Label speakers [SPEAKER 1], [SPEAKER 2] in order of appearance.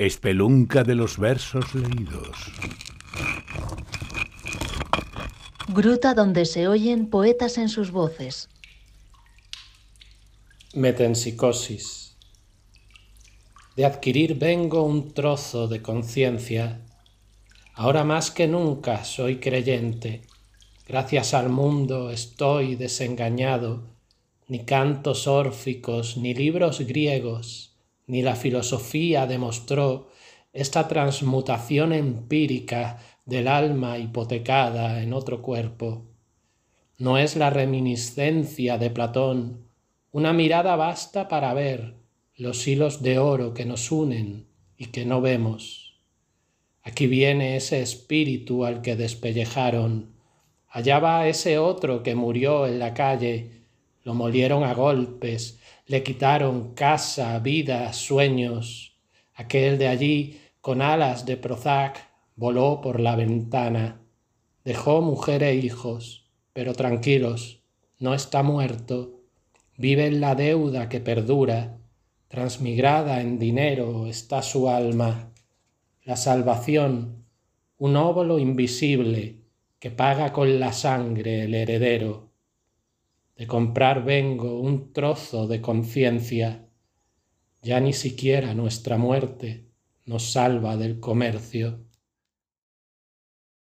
[SPEAKER 1] Espelunca de los versos leídos.
[SPEAKER 2] Gruta donde se oyen poetas en sus voces.
[SPEAKER 3] Metempsicosis. De adquirir vengo un trozo de conciencia. Ahora más que nunca soy creyente. Gracias al mundo estoy desengañado. Ni cantos órficos, ni libros griegos ni la filosofía demostró esta transmutación empírica del alma hipotecada en otro cuerpo. No es la reminiscencia de Platón, una mirada basta para ver los hilos de oro que nos unen y que no vemos. Aquí viene ese espíritu al que despellejaron, allá va ese otro que murió en la calle, lo molieron a golpes, le quitaron casa, vida, sueños. Aquel de allí, con alas de Prozac, voló por la ventana. Dejó mujer e hijos, pero tranquilos, no está muerto. Vive en la deuda que perdura. Transmigrada en dinero está su alma. La salvación, un óvulo invisible que paga con la sangre el heredero de comprar vengo un trozo de conciencia, ya ni siquiera nuestra muerte nos salva del comercio.